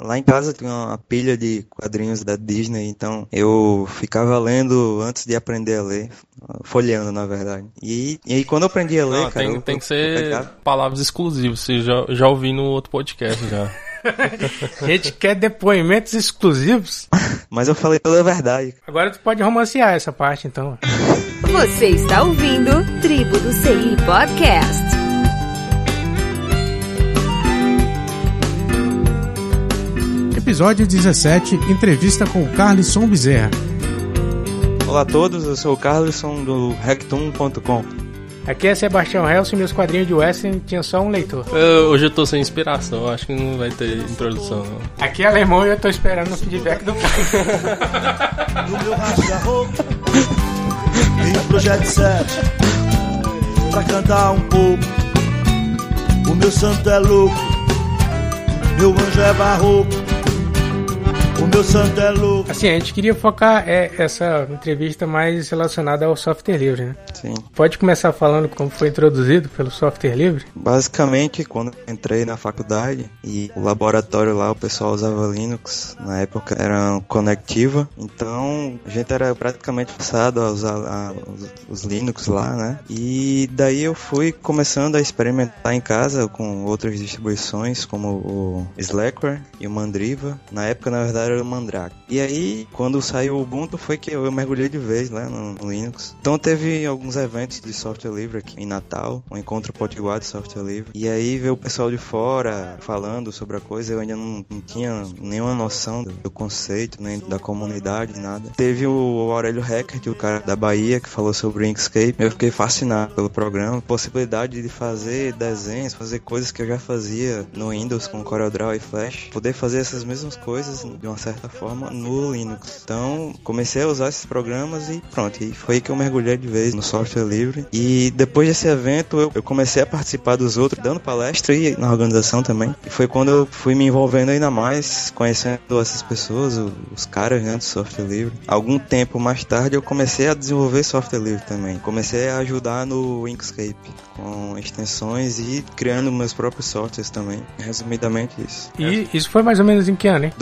Lá em casa tinha uma pilha de quadrinhos da Disney, então eu ficava lendo antes de aprender a ler, folheando na verdade. E, e aí quando eu aprendi a ler, Não, cara, tem, eu, tem que ser pegava- palavras exclusivas. Você já, já ouvi no outro podcast já. A gente quer depoimentos exclusivos. mas eu falei toda a verdade. Agora tu pode romancear essa parte, então. Você está ouvindo Tribo do CI Podcast. Episódio 17, entrevista com o Carlisson Bezerra. Olá a todos, eu sou o Carlson do Rectum.com. Aqui é Sebastião Helson e meus quadrinhos de Western tinham só um leitor. Eu- hoje eu tô sem inspiração, acho que não vai ter introdução. Não. Aqui é alemão e eu tô esperando o feedback do pai. no meu racha roupa Tem um projeto 7 Pra cantar um pouco O meu santo é louco Meu anjo é barroco meu santo é louco Assim, a gente queria focar é, essa entrevista mais relacionada ao software livre, né? Sim. Pode começar falando como foi introduzido pelo software livre? Basicamente, quando eu entrei na faculdade e o laboratório lá, o pessoal usava Linux, na época era conectiva, então a gente era praticamente forçado a usar a- os, os Linux lá, né? E daí eu fui começando a experimentar em casa com outras distribuições, como o Slackware e o Mandriva. Na época, na verdade, era o Mandrake. E aí, quando saiu o Ubuntu, foi que eu mergulhei de vez né, no, no Linux. Então teve alguns eventos de software livre aqui em Natal, um encontro potiguar de software livre. E aí veio o pessoal de fora falando sobre a coisa, eu ainda não, não tinha nenhuma noção do, do conceito, nem da comunidade, nada. Teve o Aurélio Hackert, o cara da Bahia, que falou sobre o Inkscape. Eu fiquei fascinado pelo programa, possibilidade de fazer desenhos, fazer coisas que eu já fazia no Windows com CorelDRAW e Flash, poder fazer essas mesmas coisas de uma certa forma no Linux. Então, comecei a usar esses programas e pronto, e foi aí que eu mergulhei de vez no software livre. E depois desse evento, eu, eu comecei a participar dos outros, dando palestra e na organização também. E foi quando eu fui me envolvendo ainda mais, conhecendo essas pessoas, os caras né, do software livre. Algum tempo mais tarde, eu comecei a desenvolver software livre também. Comecei a ajudar no Inkscape, com extensões e criando meus próprios softwares também. Resumidamente isso. E isso foi mais ou menos em que ano, hein?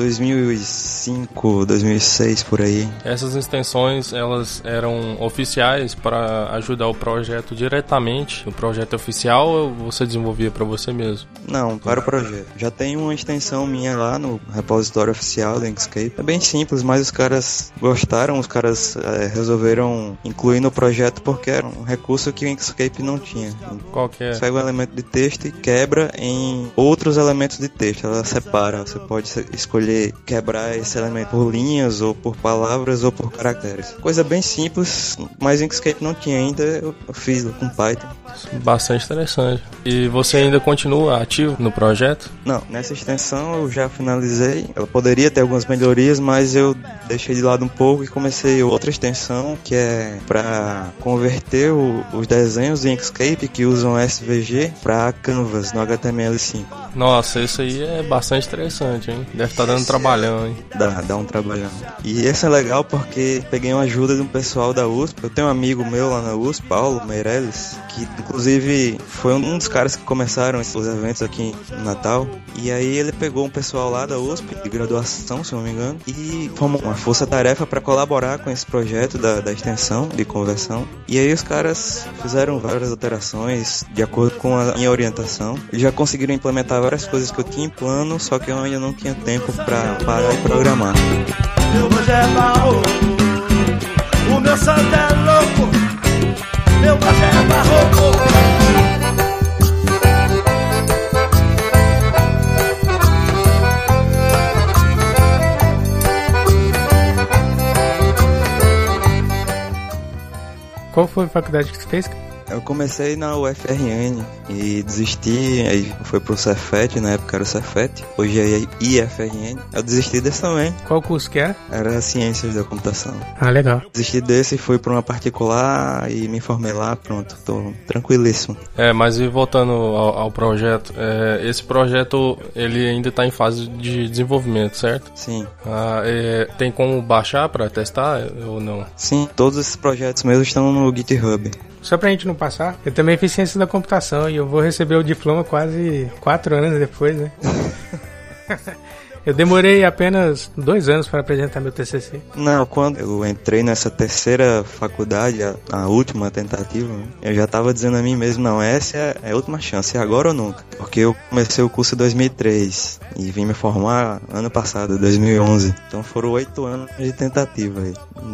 2005, 2006 por aí. Essas extensões, elas eram oficiais para ajudar o projeto diretamente. O projeto oficial ou você desenvolvia para você mesmo? Não, para o projeto. Já tem uma extensão minha lá no repositório oficial do Inkscape. É bem simples, mas os caras gostaram, os caras eh, resolveram incluir no projeto porque era um recurso que o Inkscape não tinha. Qual que é? Pega um elemento de texto e quebra em outros elementos de texto. Ela separa. Você pode escolher quebrar esse elemento por linhas, ou por palavras, ou por caracteres. Coisa bem simples, mas o Inkscape não tinha ainda. Eu eu fiz com Python. Bastante interessante. E você ainda continua ativo no projeto? Não, nessa extensão eu já finalizei. Ela poderia ter algumas melhorias, mas eu deixei de lado um pouco e comecei outra extensão que é para converter o- os desenhos em Inkscape que usam SVG para Canvas no HTML5. Nossa, isso aí é bastante interessante, hein? Deve estar dando trabalhão, hein? Dá, dá um trabalhão. E esse é legal porque peguei uma ajuda de um pessoal da USP. Eu tenho um amigo meu lá na USP, Paulo Meirelles, que inclusive foi um dos caras que começaram esses eventos aqui no Natal. E aí ele pegou um pessoal lá da USP, de graduação, se não me engano, e formou uma força-tarefa para colaborar com esse projeto da, da extensão de conversão. E aí os caras fizeram várias alterações de acordo com a minha orientação. Eles já conseguiram implementar várias coisas que eu tinha em plano, só que eu ainda não tinha tempo para parar e programar. Meu anjo é barroco O meu santo é louco Meu anjo é barroco Qual foi a faculdade que tu fez? Eu comecei na UFRN e desisti, aí foi pro Cefet, na época era o Cefet, hoje é IFRN. Eu desisti desse também, Qual curso que era? era Ciências da Computação. Ah, legal. Desisti desse e fui pra uma particular e me formei lá, pronto, tô tranquilíssimo. É, mas e voltando ao, ao projeto, é, esse projeto ele ainda está em fase de desenvolvimento, certo? Sim, Ah, é, tem como baixar para testar ou não? sim, todos esses projetos meus estão no GitHub. Só pra gente não passar, eu também fiz ciência da computação e eu vou receber o diploma quase quatro anos depois, né? Eu demorei apenas dois anos para apresentar meu TCC. Não, quando eu entrei nessa terceira faculdade, a, a última tentativa, eu já tava dizendo a mim mesmo, não, essa é, é a última chance, é agora ou nunca. Porque eu comecei o curso em 2003 e vim me formar ano passado, 2011. Então foram oito anos de tentativa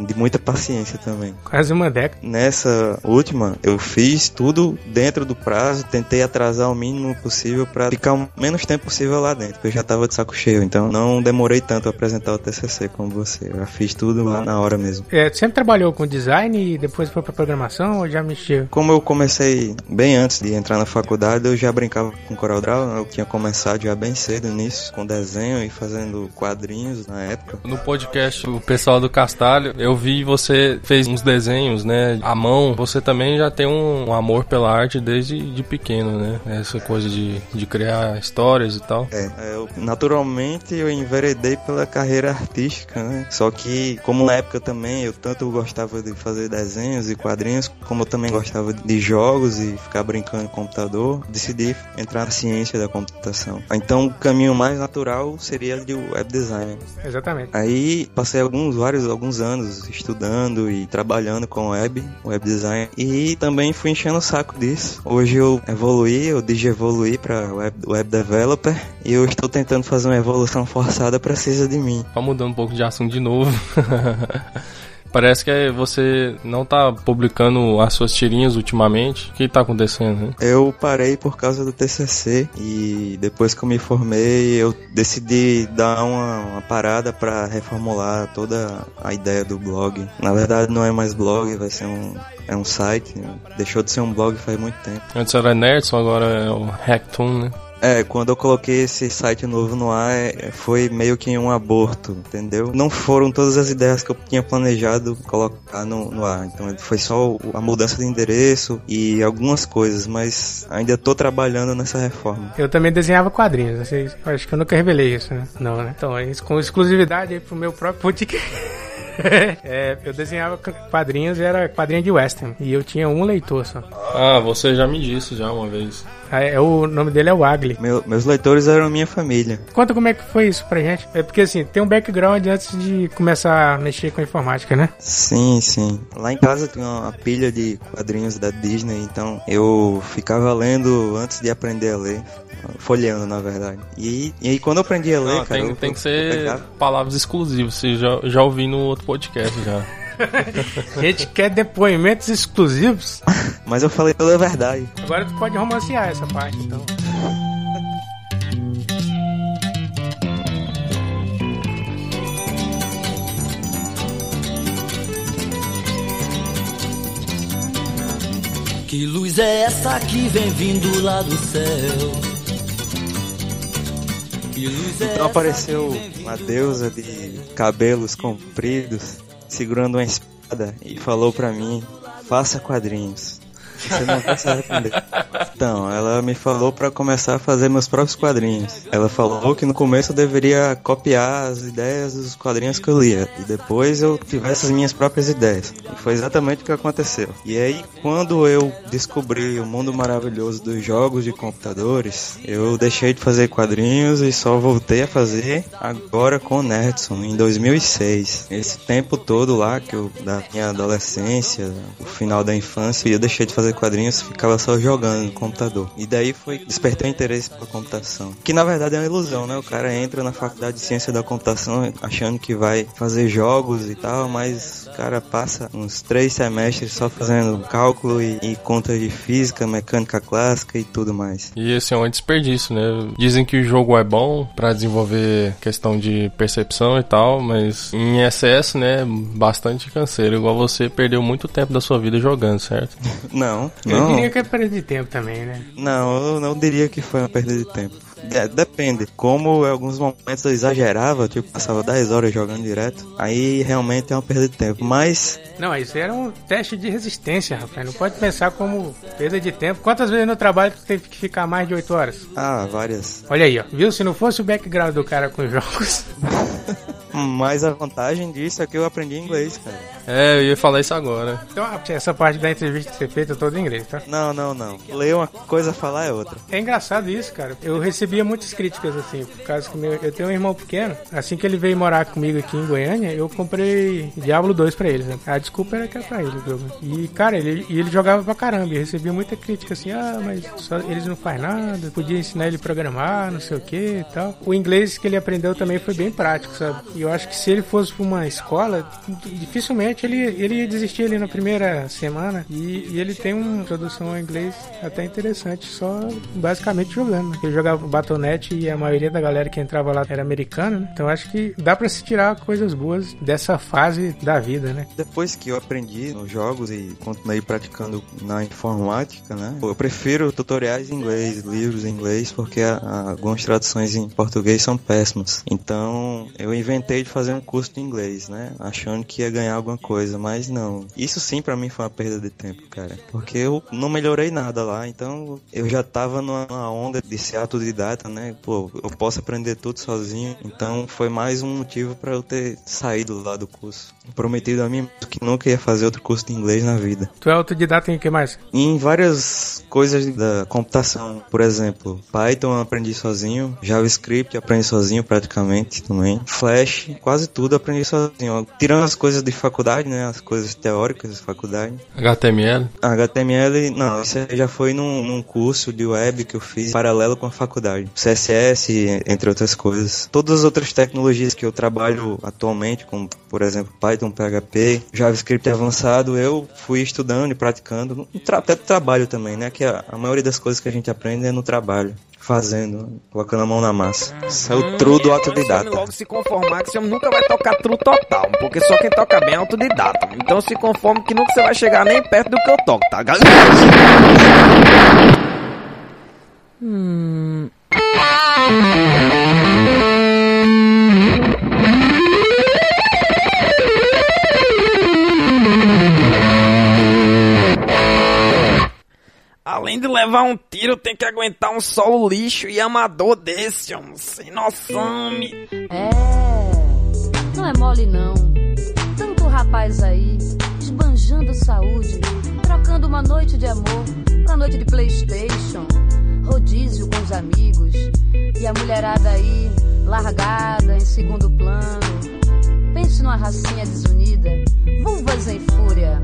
de muita paciência também. Quase uma década. Nessa última, eu fiz tudo dentro do prazo, tentei atrasar o mínimo possível para ficar o menos tempo possível lá dentro, porque eu já tava de saco cheio, então não demorei tanto a apresentar o TCC como você. Eu já fiz tudo lá na hora mesmo. É, sempre trabalhou com design e depois foi pra programação ou já mexeu? Como eu comecei bem antes de entrar na faculdade, eu já brincava com CorelDRAW, eu tinha começado já bem cedo nisso, com desenho e fazendo quadrinhos na época. No podcast, o pessoal do Castalho, eu vi você fez uns desenhos, né, à mão. Você também já tem um, um amor pela arte desde de pequeno, né? Essa coisa de, de criar histórias e tal. É, eu, naturalmente eu enveredei pela carreira artística, né? Só que, como na época também eu tanto gostava de fazer desenhos e quadrinhos, como eu também gostava de jogos e ficar brincando no computador, decidi entrar na ciência da computação. Então o caminho mais natural seria de web design. Exatamente. Aí passei alguns vários alguns anos estudando e trabalhando com web, web design e também fui enchendo o saco disso. Hoje eu evoluí, eu digievoluí para web, web developer e eu estou tentando fazer uma evolução forçada precisa de mim. Só mudando um pouco de assunto de novo. Parece que você não tá publicando as suas tirinhas ultimamente. O que tá acontecendo? Né? Eu parei por causa do TCC e depois que eu me formei, eu decidi dar uma, uma parada para reformular toda a ideia do blog. Na verdade, não é mais blog, vai ser um é um site. Deixou de ser um blog faz muito tempo. Antes era Nerdson, agora é o Hacktoon, né? É, quando eu coloquei esse site novo no ar, é, foi meio que um aborto, entendeu? Não foram todas as ideias que eu tinha planejado colocar no, no ar. Então foi só a mudança de endereço e algumas coisas, mas ainda tô trabalhando nessa reforma. Eu também desenhava quadrinhos, assim, acho que eu nunca revelei isso, né? Não, né? Então, é com exclusividade aí pro meu próprio podcast. é, eu desenhava quadrinhos e era quadrinho de western. E eu tinha um leitor só. Ah, você já me disse já uma vez. É, o nome dele é o Agli. Meu, meus leitores eram minha família. Conta como é que foi isso pra gente. É porque assim, tem um background antes de começar a mexer com informática, né? Sim, sim. Lá em casa tinha uma pilha de quadrinhos da Disney, então eu ficava lendo antes de aprender a ler. Folheando, na verdade. E, e aí, quando eu aprendi a ler, Não, cara. tem, eu, tem eu, que ser palavras exclusivas. Você já, já ouvi no outro podcast já. a gente quer depoimentos exclusivos. Mas eu falei toda a verdade. Agora tu pode romancear essa parte, então. Que luz é essa que vem vindo lá do céu? Então apareceu uma deusa de cabelos compridos segurando uma espada e falou pra mim: faça quadrinhos. Você não vai se arrepender. Então, ela me falou pra começar a fazer meus próprios quadrinhos. Ela falou que no começo eu deveria copiar as ideias dos quadrinhos que eu lia. E depois eu tivesse as minhas próprias ideias. E foi exatamente o que aconteceu. E aí, quando eu descobri o mundo maravilhoso dos jogos de computadores, eu deixei de fazer quadrinhos e só voltei a fazer agora com o Nerdson, em 2006. Esse tempo todo lá, que eu, da minha adolescência, o final da infância, eu deixei de fazer quadrinhos, ficava só jogando no computador. E daí foi despertou interesse pela computação. Que na verdade é uma ilusão, né? O cara entra na faculdade de ciência da computação achando que vai fazer jogos e tal, mas o cara passa uns três semestres só fazendo cálculo e, e conta de física, mecânica clássica e tudo mais. E esse é um desperdício, né? Dizem que o jogo é bom pra desenvolver questão de percepção e tal, mas em excesso, né, bastante canseiro. Igual você perdeu muito tempo da sua vida jogando, certo? Não, Eu não. diria que é perda de tempo também, né? Não, eu não diria que foi uma perda de tempo. É, depende. Como em alguns momentos eu exagerava, tipo, passava 10 horas jogando direto, aí realmente é uma perda de tempo. Mas, Não, isso era um teste de resistência, rapaz. Não pode pensar como perda de tempo. Quantas vezes no trabalho tu teve que ficar mais de 8 horas? ah, várias. Olha aí, ó. Viu? Se não fosse o background do cara com jogos. Mas a vantagem disso é que eu aprendi inglês, cara. É, eu ia falar isso agora. Então, essa parte da entrevista ser feita toda em inglês, tá? Não, não, não. Ler uma coisa, falar é outra. É engraçado isso, cara. Eu recebi recebia muitas críticas, assim, por causa que meu, eu tenho um irmão pequeno. Assim que ele veio morar comigo aqui em Goiânia, eu comprei Diablo 2 pra eles, né? A desculpa era que era pra ele. E, cara, ele, ele jogava pra caramba. E recebia muita crítica assim, ah, mas só, eles não fazem nada, podia ensinar ele a programar, não sei o que e tal. O inglês que ele aprendeu também foi bem prático, sabe? E eu acho que se ele fosse pra uma escola, dificilmente ele, ele ia desistir ali na primeira semana. E, e ele tem uma introdução ao inglês até interessante, só basicamente jogando. Né? Ele jogava Batonete e a maioria da galera que entrava lá era americana, né? Então acho que dá para se tirar coisas boas dessa fase da vida, né? Depois que eu aprendi nos jogos e continuei praticando na informática, né? Eu prefiro tutoriais em inglês, livros em inglês, porque algumas traduções em português são péssimas. Então eu inventei de fazer um curso de inglês, né? Achando que ia ganhar alguma coisa, mas não. Isso sim para mim foi uma perda de tempo, cara. Porque eu não melhorei nada lá, então eu já tava numa onda de ser autodidata, né? Pô, eu posso aprender tudo sozinho. Então foi mais um motivo para eu ter saído lá do curso. Prometido a mim que nunca ia fazer outro curso de inglês na vida. Tu é autodidata em que mais? Em várias coisas da computação, por exemplo, Python eu aprendi sozinho, JavaScript aprendi sozinho praticamente também, Flash, quase tudo aprendi sozinho. Tirando as coisas de faculdade, né, as coisas teóricas de faculdade. HTML? HTML, não, isso já foi num, num curso de web que eu fiz paralelo com a faculdade. CSS, entre outras coisas. Todas as outras tecnologias que eu trabalho atualmente, como por exemplo Python, PHP, JavaScript avançado, eu fui estudando e praticando, tra até trabalho também, né? Que a, a maioria das coisas que a gente aprende é no trabalho fazendo, colocando a mão na massa. Isso é o true do autodidata. logo se conformar que você nunca vai tocar true total, porque só quem toca bem é autodidata. Então se conforme que nunca você vai chegar nem perto do que eu toco, tá, galera? Hum. Além de levar um tiro, tem que aguentar um solo lixo e amador desse, homem. Sem noção, me... É, não é mole não. Tanto rapaz aí, esbanjando saúde, trocando uma noite de amor pra noite de Playstation, rodízio com os amigos, e a mulherada aí, largada em segundo plano. Pense numa racinha desunida, vulvas em fúria.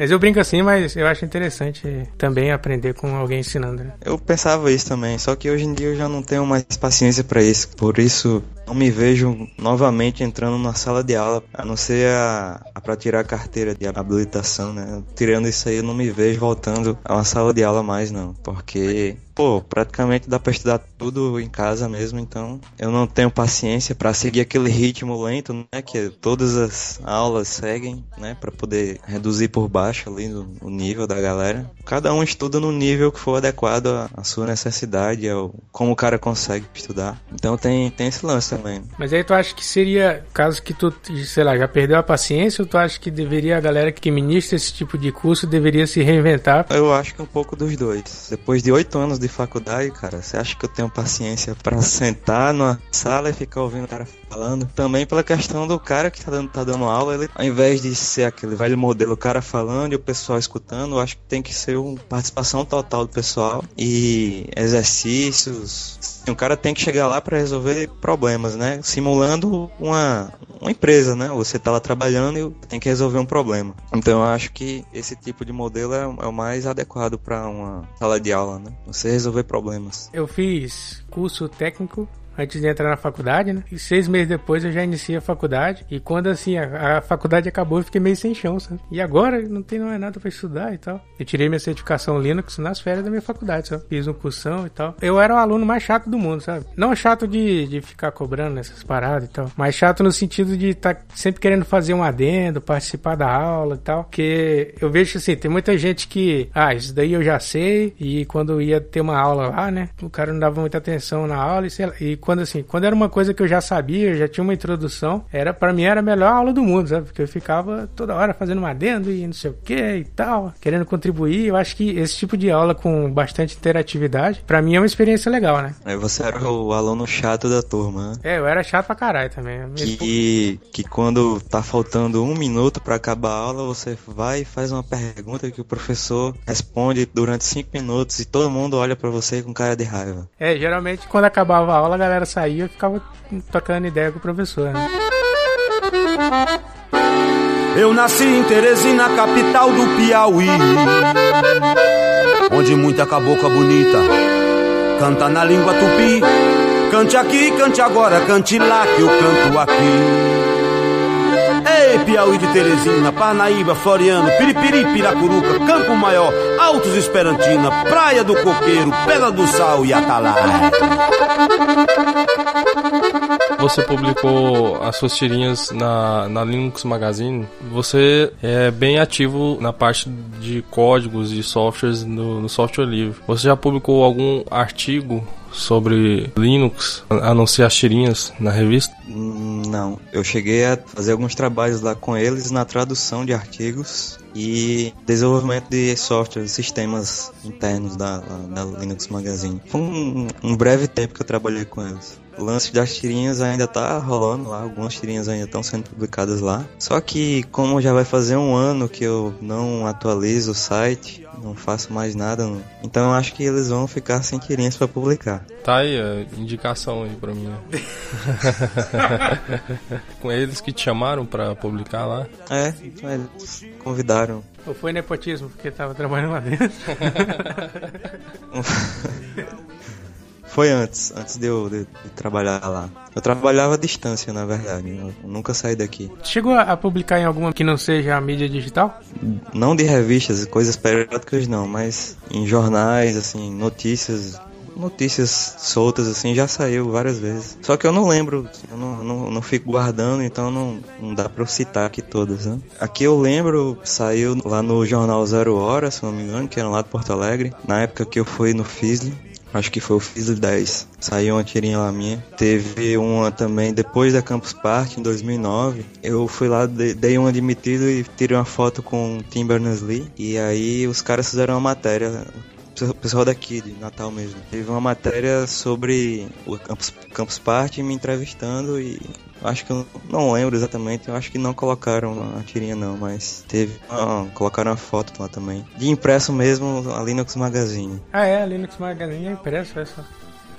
Mas eu brinco assim, mas eu acho interessante também aprender com alguém ensinando. Né? Eu pensava isso também, só que hoje em dia eu já não tenho mais paciência para isso. Por isso, não me vejo novamente entrando na sala de aula, a não ser a, a para tirar a carteira de habilitação, né? Tirando isso aí, eu não me vejo voltando a uma sala de aula mais, não. Porque, pô, praticamente dá pra estudar tudo em casa mesmo, então eu não tenho paciência para seguir aquele ritmo lento, né? Que todas as aulas seguem, né? Para poder reduzir por baixo ali o nível da galera. Cada um estuda no nível que for adequado à, à sua necessidade, ao como o cara consegue estudar. Então tem, tem esse lance também. Mas aí tu acha que seria, caso que tu, sei lá, já perdeu a paciência, ou tu acha que deveria a galera que ministra esse tipo de curso deveria se reinventar? Eu acho que um pouco dos dois. Depois de oito anos de faculdade, cara, você acha que eu tenho paciência para sentar numa sala e ficar ouvindo o cara falando? Também pela questão do cara que tá dando, tá dando aula, ele, ao invés de ser aquele velho modelo, o cara falando e o pessoal escutando, eu acho que tem que ser uma participação total do pessoal e exercícios. O cara tem que chegar lá para resolver problemas, né? Simulando uma, uma empresa, né? Você tá lá trabalhando e tem que resolver um problema. Então eu acho que esse tipo de modelo é, é o mais adequado para uma sala de aula, né? Você resolver problemas. Eu fiz curso técnico antes de entrar na faculdade, né? E seis meses depois eu já iniciei a faculdade. E quando assim a, a faculdade acabou, eu fiquei meio sem chão, sabe? E agora não tem mais nada para estudar e tal. Eu tirei minha certificação Linux nas férias da minha faculdade, sabe? Fiz um cursão e tal. Eu era o aluno mais chato do mundo, sabe? Não chato de, de ficar cobrando essas paradas e tal, mas chato no sentido de estar tá sempre querendo fazer um adendo, participar da aula e tal. Porque eu vejo assim, tem muita gente que, ah, isso daí eu já sei. E quando ia ter uma aula lá, né? O cara não dava muita atenção na aula e, sei lá, e quando assim, quando era uma coisa que eu já sabia, eu já tinha uma introdução, era para mim era a melhor aula do mundo, sabe? Porque eu ficava toda hora fazendo um adendo e não sei o que e tal, querendo contribuir. Eu acho que esse tipo de aula com bastante interatividade, para mim é uma experiência legal, né? Aí você era o aluno chato da turma, né? É, eu era chato pra caralho também. Que, que quando tá faltando um minuto para acabar a aula, você vai e faz uma pergunta que o professor responde durante cinco minutos e todo mundo olha para você com cara de raiva. É, geralmente quando acabava a aula a galera saía ficava tocando ideia com o professor, né? Eu nasci em Teresina, capital do Piauí, onde muita cabocla bonita canta na língua tupi. Cante aqui, cante agora, cante lá que eu canto aqui. Piauí de Teresina, Parnaíba, Floriano, Piripiri, Piracuruca, Campo Maior, Altos Esperantina, Praia do Coqueiro, Pedra do Sal e Atalaia. Você publicou as suas tirinhas na, na Linux Magazine. Você é bem ativo na parte de códigos e softwares no, no software livre. Você já publicou algum artigo sobre Linux, a não ser as tirinhas na revista? Não, eu cheguei a fazer alguns trabalhos lá com eles na tradução de artigos e desenvolvimento de software, sistemas internos da, da Linux Magazine. Foi um, um breve tempo que eu trabalhei com eles. O lance das tirinhas ainda tá rolando lá, algumas tirinhas ainda estão sendo publicadas lá. Só que como já vai fazer um ano que eu não atualizo o site, não faço mais nada, não. então eu acho que eles vão ficar sem tirinhas para publicar. Tá aí a indicação aí pra mim. né? Com eles que te chamaram pra publicar lá. É, eles convidaram. Ou foi nepotismo, porque tava trabalhando lá dentro? Foi antes, antes de eu de, de trabalhar lá. Eu trabalhava à distância, na verdade. Eu nunca saí daqui. Chegou a publicar em alguma que não seja a mídia digital? Não de revistas, coisas periódicas não, mas em jornais, assim, notícias notícias soltas assim já saiu várias vezes. Só que eu não lembro, eu não, não, não fico guardando, então não, não dá pra eu citar aqui todas, né? Aqui eu lembro, saiu lá no jornal Zero Hora, se não me engano, que era lá de Porto Alegre, na época que eu fui no Fisley. Acho que foi o Fisley 10. Saiu uma tirinha lá minha. Teve uma também depois da Campus Party, em 2009. Eu fui lá, dei um admitido e tirei uma foto com o Tim Berners-Lee. E aí os caras fizeram uma matéria o pessoal daqui, de Natal mesmo. Teve uma matéria sobre o Campus, Campus Party me entrevistando e acho que eu não lembro exatamente, eu acho que não colocaram a tirinha não, mas teve, ah, colocaram a foto lá também. De impresso mesmo, a Linux Magazine. Ah é, a Linux Magazine é impresso, é só.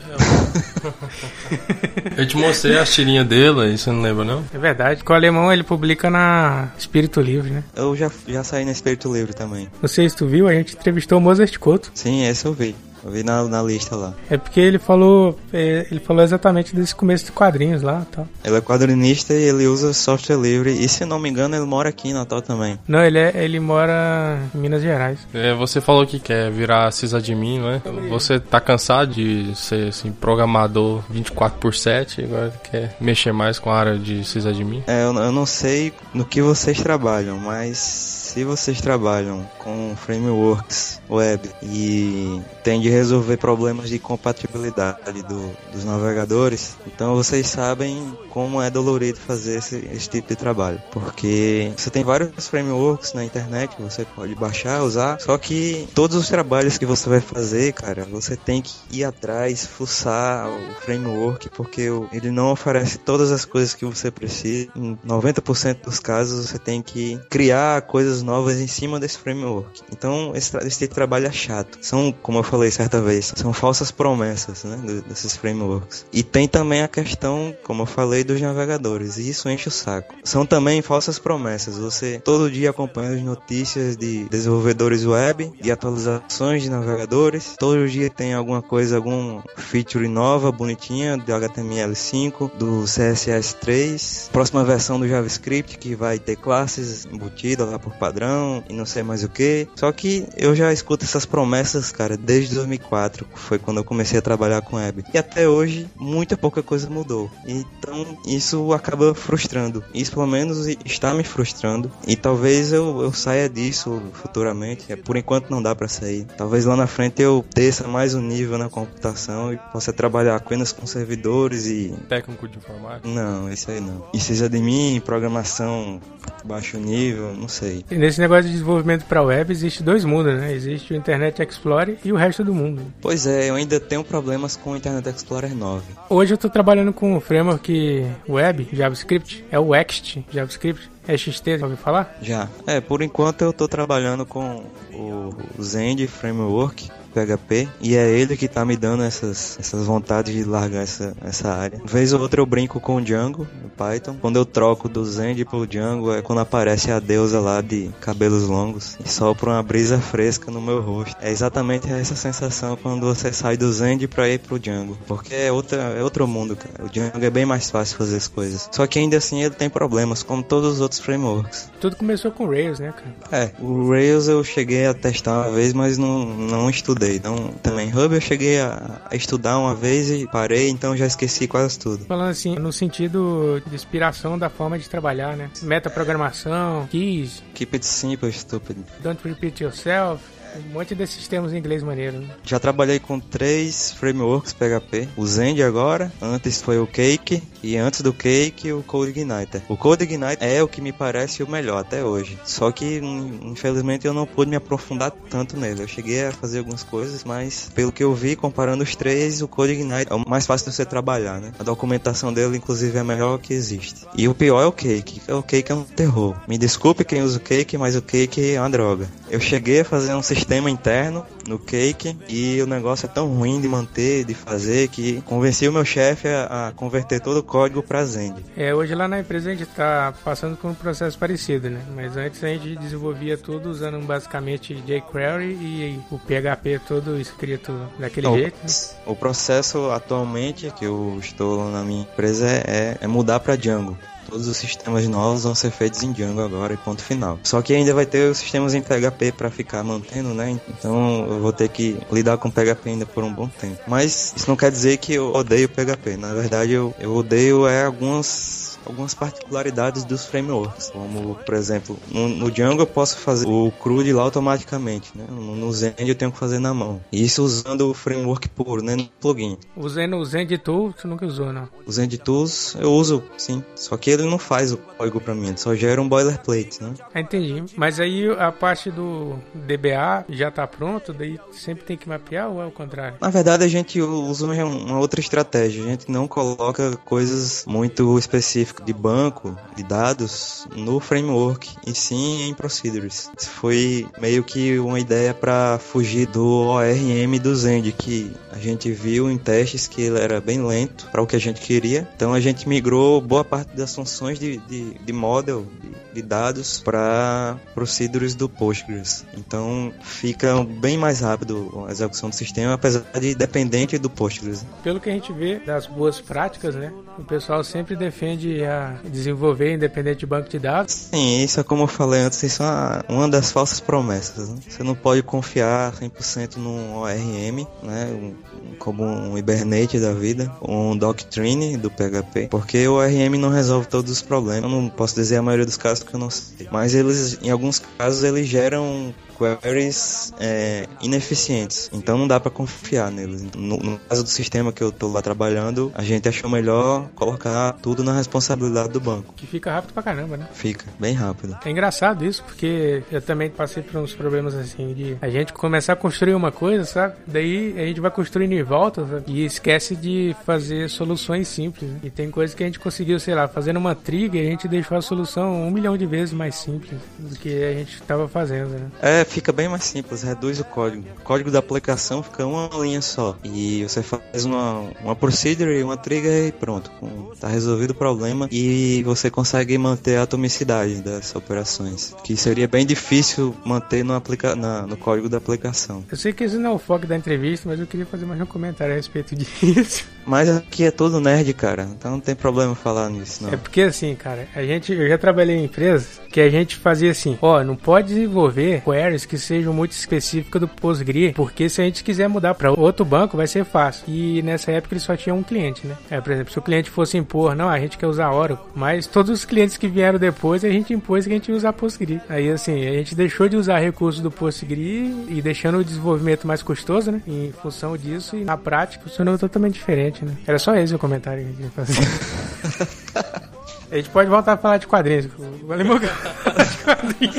Eu te mostrei a tirinha dele, isso não lembra não? É verdade, que o alemão ele publica na Espírito Livre, né? Eu já, já saí na Espírito Livre também. Não sei se tu viu, a gente entrevistou o Mozart Couto. Sim, esse eu vi. Eu vi na, na lista lá. É porque ele falou, é, ele falou exatamente desse começo de quadrinhos lá, tal. Ele é quadrinista e ele usa software livre. E se não me engano, ele mora aqui em Natal também. Não, ele é, ele mora em Minas Gerais. É, você falou que quer virar sysadmin, não é? Você tá cansado de ser assim programador 24 por 7, agora quer mexer mais com a área de sysadmin? É, eu, eu não sei no que vocês trabalham, mas se vocês trabalham com frameworks web e tem de resolver problemas de compatibilidade do, dos navegadores, então vocês sabem como é dolorido fazer esse, esse, tipo de trabalho. Porque você tem vários frameworks na internet que você pode baixar, usar, só que todos os trabalhos que você vai fazer, cara, você tem que ir atrás, fuçar o framework, porque ele não oferece todas as coisas que você precisa. Em 90% dos casos você tem que criar coisas novas em cima desse framework. Então esse, esse trabalho é chato. São, como eu falei certa vez, são falsas promessas, né, desses frameworks. E tem também a questão, como eu falei, dos navegadores, e isso enche o saco. São também falsas promessas. Você todo dia acompanha as notícias de desenvolvedores web, de atualizações de navegadores. Todo dia tem alguma coisa, algum feature nova, bonitinha, do HTML5, do CSS3, próxima versão do JavaScript que vai ter classes embutidas lá por padrão padrão e não sei mais o que. Só que eu já escuto essas promessas, cara, desde 2004, que foi quando eu comecei a trabalhar com web. E até hoje, muita pouca coisa mudou. Então, isso acaba frustrando. Isso, pelo menos, está me frustrando. E talvez eu, eu saia disso futuramente. É, por enquanto, não dá para sair. Talvez lá na frente eu desça mais um nível na computação e possa trabalhar apenas com servidores e. Técnico de informática? Não, isso aí não. E seja de mim, programação baixo nível, não sei. Nesse negócio de desenvolvimento para web existe dois mundos, né? Existe o Internet Explorer e o resto do mundo. Pois é, eu ainda tenho problemas com o Internet Explorer 9. Hoje eu estou trabalhando com um framework web, JavaScript, é o Ext JavaScript. É XT, já ouviu falar? Já. É, por enquanto eu estou trabalhando com o Zend Framework, PHP e é ele que tá me dando essas, essas vontades de largar essa, essa área. Vez ou outra eu brinco com o Django, o Python. Quando eu troco do Zend pro Django é quando aparece a deusa lá de cabelos longos e sopra uma brisa fresca no meu rosto. É exatamente essa sensação quando você sai do Zend pra ir pro Django. Porque é, outra, é outro mundo, cara. O Django é bem mais fácil fazer as coisas. Só que ainda assim ele tem problemas, como todos os outros frameworks. Tudo começou com Rails, né, cara? É, o Rails eu cheguei a testar uma vez, mas não, não estudei estudei. Então, também Hub eu cheguei a, a, estudar uma vez e parei, então já esqueci quase tudo. Falando assim, no sentido de inspiração da forma de trabalhar, né? Metaprogramação, keys. Keep it simple, stupid. Don't repeat yourself. Um monte desses termos em inglês maneiro, né? Já trabalhei com três frameworks PHP. O Zend agora, antes foi o Cake e antes do Cake o Code Igniter. O Code Igniter é o que me parece o melhor até hoje. Só que infelizmente eu não pude me aprofundar tanto nele. Eu cheguei a fazer algumas coisas, mas pelo que eu vi, comparando os três, o Code Igniter é o mais fácil de você trabalhar, né? A documentação dele inclusive é a melhor que existe. E o pior é o Cake. O Cake é um terror. Me desculpe quem usa o Cake, mas o Cake é uma droga. Eu cheguei a fazer um sistema sistema interno no Cake e o negócio é tão ruim de manter, de fazer, que convenci o meu chefe a, a, converter todo o código para Zend. É, hoje lá na empresa a gente está passando por um processo parecido, né? Mas antes a gente desenvolvia tudo usando basicamente jQuery e o PHP todo escrito daquele jeito. Né? O processo atualmente que eu estou na minha empresa é, é mudar para Django. Todos os sistemas novos vão ser feitos em Django agora e ponto final. Só que ainda vai ter os sistemas em PHP para ficar mantendo, né? Então eu vou ter que lidar com PHP ainda por um bom tempo. Mas isso não quer dizer que eu odeio PHP. Na verdade, eu, eu odeio é algumas algumas particularidades dos frameworks, como por exemplo, no, no Django eu posso fazer o CRUD lá automaticamente, né? no, no Zend eu tenho que fazer na mão. Isso usando o framework puro, né? no plugin. Usando o Zend Tools, você nunca usou, não? O Zend Tools eu uso, sim, só que ele não faz o código para mim, ele só gera um boilerplate, né? Ah, entendi. Mas aí a parte do DBA já está pronto, daí sempre tem que mapear ou é o contrário? Na verdade a gente usa uma outra estratégia, a gente não coloca coisas muito específicas de banco de dados no framework e sim em procedures. Isso foi meio que uma ideia para fugir do ORM do Zend, que a gente viu em testes que ele era bem lento para o que a gente queria. Então a gente migrou boa parte das funções de, de, de model, de, de dados, para procedures do Postgres. Então fica bem mais rápido a execução do sistema, apesar de dependente do Postgres. Pelo que a gente vê das boas práticas, né? O pessoal sempre defende a desenvolver independente de banco de dados. Sim, isso é como eu falei antes, isso é uma das falsas promessas. Né? Você não pode confiar 100% num ORM, né? Como um Hibernate da vida, um Doctrine do PHP, porque o ORM não resolve todos os problemas. Eu não posso dizer a maioria dos casos que eu não sei, mas eles, em alguns casos, eles geram queries é, ineficientes. Então não dá para confiar neles. No, no, caso do sistema que eu tô lá trabalhando, a gente achou melhor colocar tudo na responsabilidade do banco. Que fica rápido pra caramba, né? Fica, bem rápido. É engraçado isso, porque eu também passei por uns problemas assim de a gente começar a construir uma coisa, sabe? Daí a gente vai construindo em volta sabe? e esquece de fazer soluções simples. Né? E tem coisas que a gente conseguiu, sei lá, fazendo uma trigger, a gente deixou a solução um milhão de vezes mais simples do que a gente estava fazendo, né? É, fica bem mais simples, reduz o código. O código da aplicação fica uma linha só. E você faz uma, uma procedure e uma trigger e pronto. Tá resolvido o problema e você consegue manter a atomicidade das operações. Que seria bem difícil manter no, aplica na, no código da aplicação. Eu sei que esse não é o foco da entrevista, mas eu queria fazer mais um comentário a respeito disso. Mas aqui é todo nerd, cara. Então não tem problema falar nisso, não. É porque assim, cara, a gente, eu já trabalhei em empresas que a gente fazia assim, ó, não pode desenvolver queries que sejam muito específicas do PostgreSQL, porque se a gente quiser mudar para outro banco vai ser fácil. E nessa época ele só tinha um cliente, né? É, por exemplo, se o cliente fosse impor, não, a gente quer usar Oracle, mas todos os clientes que vieram depois a gente impôs que a gente ia usar PostgreSQL. Aí assim, a gente deixou de usar recursos do PostgreSQL e deixando o desenvolvimento mais custoso, né? Em função disso e na prática funcionou totalmente diferente, né? Era só esse o comentário que a gente ia fazer. A gente pode voltar a falar de quadrinhos. O alemão de quadrinhos.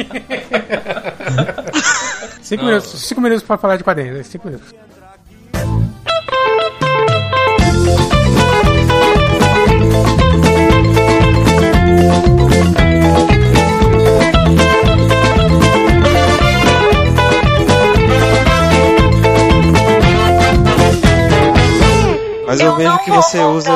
cinco, minutos, cinco minutos pra falar de quadrinhos. Cinco minutos. Mas eu vejo que você usa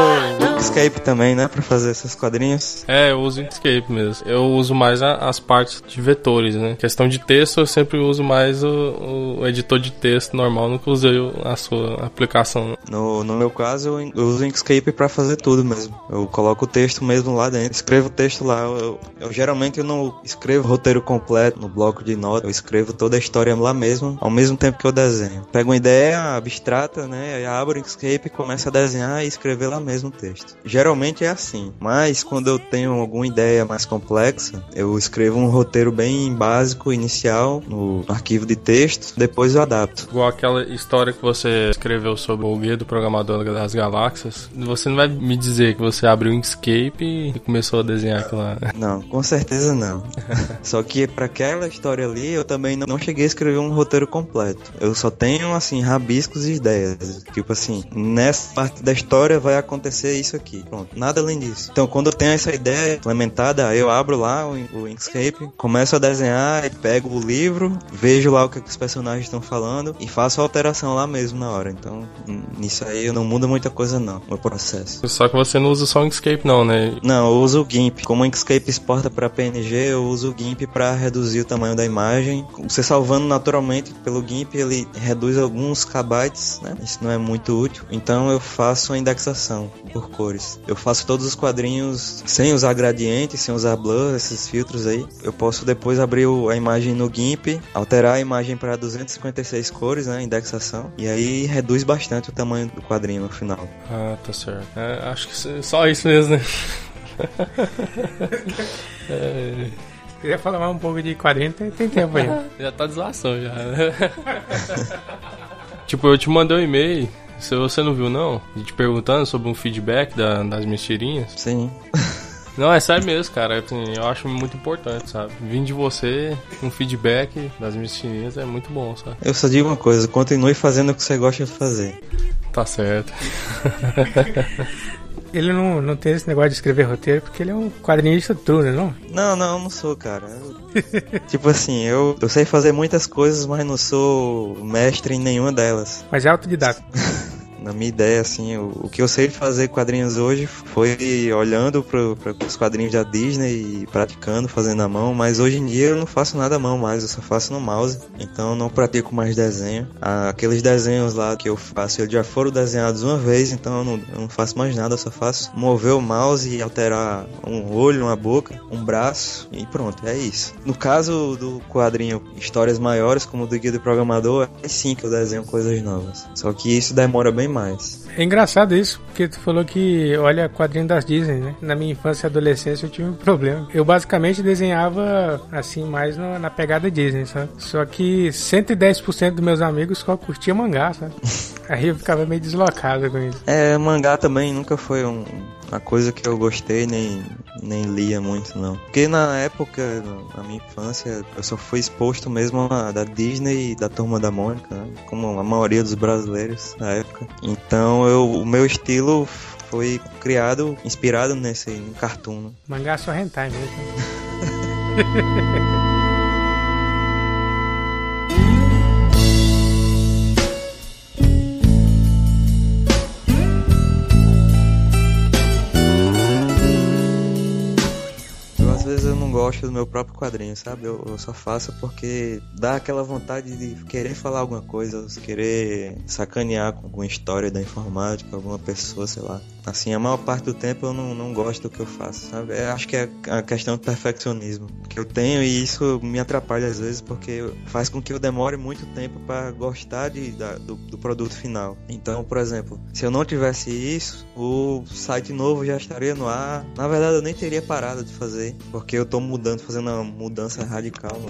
o Escape também, né? Pra fazer esses quadrinhos. É, eu uso Inkscape mesmo. Eu uso mais a- as partes de vetores, né? Questão de texto, eu sempre uso mais o, o editor de texto normal, nunca usei a sua aplicação. No, no meu caso, eu, eu uso Inkscape pra fazer tudo mesmo. Eu coloco o texto mesmo lá dentro. Escrevo o texto lá. Eu, eu- geralmente eu não escrevo o roteiro completo no bloco de notas. Eu escrevo toda a história lá mesmo, ao mesmo tempo que eu desenho. Pego uma ideia abstrata, né? Aí abro o Inkscape, começo a desenhar e escrever lá mesmo o texto. Geralmente é assim. Mas quando eu tenho alguma ideia mais complexa, eu escrevo um roteiro bem básico, inicial, no arquivo de texto. Depois eu adapto. Igual aquela história que você escreveu sobre o guia do programador das galáxias. Você não vai me dizer que você abriu o Inkscape e começou a desenhar lá. né? Não, com certeza não. só que para aquela história ali, eu também não cheguei a escrever um roteiro completo. Eu só tenho, assim, rabiscos e ideias. Tipo assim, nessa parte da história vai acontecer isso aqui. Pronto, nada além disso. Então, quando eu tenho essa ideia implementada, eu abro lá o, o Inkscape, começo a desenhar, e pego o livro, vejo lá o que, que os personagens estão falando e faço a alteração lá mesmo na hora. Então, nisso aí não muda muita coisa não, no processo. Só que você não usa só o Inkscape não, né? Não, eu uso o GIMP. Como o Inkscape exporta para PNG, eu uso o GIMP para reduzir o tamanho da imagem. Você salvando naturalmente pelo GIMP, ele reduz alguns kbytes, né? Isso não é muito útil. Então eu faço a indexação por cores. Eu faço todos os quadrinhos sem usar gradiente, sem usar blur, esses filtros aí. Eu posso depois abrir a imagem no GIMP, alterar a imagem para 256 cores, né? Indexação. E aí reduz bastante o tamanho do quadrinho no final. Ah, tá certo. É, acho que só isso mesmo, né? É, quiser falar mais um pouco de quadrinho, tem, tem tempo aí. já tá de zoação já. tipo, eu te mandei um e-mail. Se você não viu, não, te perguntando sobre um feedback da- das minhas tirinhas. Sim. Não, é sério mesmo, cara. Assim, eu acho muito importante, sabe? Vim de você, um feedback das minhas tirinhas é muito bom, sabe? Eu só digo uma coisa, continue fazendo o que você gosta de fazer. Tá certo. Ele não, não tem esse negócio de escrever roteiro porque ele é um quadrinista true, né? Não? Não, não, eu não sou, cara. Eu- tipo assim, eu, eu sei fazer muitas coisas, mas não sou mestre em nenhuma delas. Mas é autodidata. Na minha ideia, assim, o, o que eu sei fazer quadrinhos hoje foi olhando para os quadrinhos da Disney e praticando, fazendo à mão, mas hoje em dia eu não faço nada à mão mais, eu só faço no mouse, então não pratico mais desenho. Ah, Aqueles desenhos lá que eu faço, eles já foram desenhados uma vez, então eu não, eu não faço mais nada, eu só faço mover o mouse e alterar um olho, uma boca, um braço e pronto, é isso. No caso do quadrinho Histórias Maiores, como do Guia do Programador, é sim que eu desenho coisas novas. Só que isso demora bem mais. É engraçado isso, porque tu falou que olha quadrinho das Disney, né? Na minha infância e adolescência eu tive um problema. Eu basicamente desenhava assim mais no- na pegada Disney, sabe? Só que 110% dos meus amigos só curtia mangá, sabe? Aí eu ficava meio deslocado com isso. É, mangá também nunca foi um- uma coisa que eu gostei, nem, nem lia muito, não. Porque na época, na minha infância, eu só fui exposto mesmo a da Disney e da Turma da Mônica, né? como a maioria dos brasileiros na época. Então, eu, o meu estilo foi criado, inspirado nesse cartoon. né? Mangá só hentai mesmo. vezes eu não gosto do meu próprio quadrinho, sabe? Eu, eu só faço porque dá aquela vontade de querer falar alguma coisa, querer sacanear com alguma história da informática, alguma pessoa, sei lá. Assim, a maior parte do tempo eu não, não gosto do que eu faço, sabe? Eu acho que é a questão do perfeccionismo que eu tenho e isso me atrapalha às vezes porque faz com que eu demore muito tempo para gostar de, da, do, do produto final. Então, por exemplo, se eu não tivesse isso, o site novo já estaria no ar. Na verdade, eu nem teria parado de fazer, porque eu tô mudando, fazendo uma mudança radical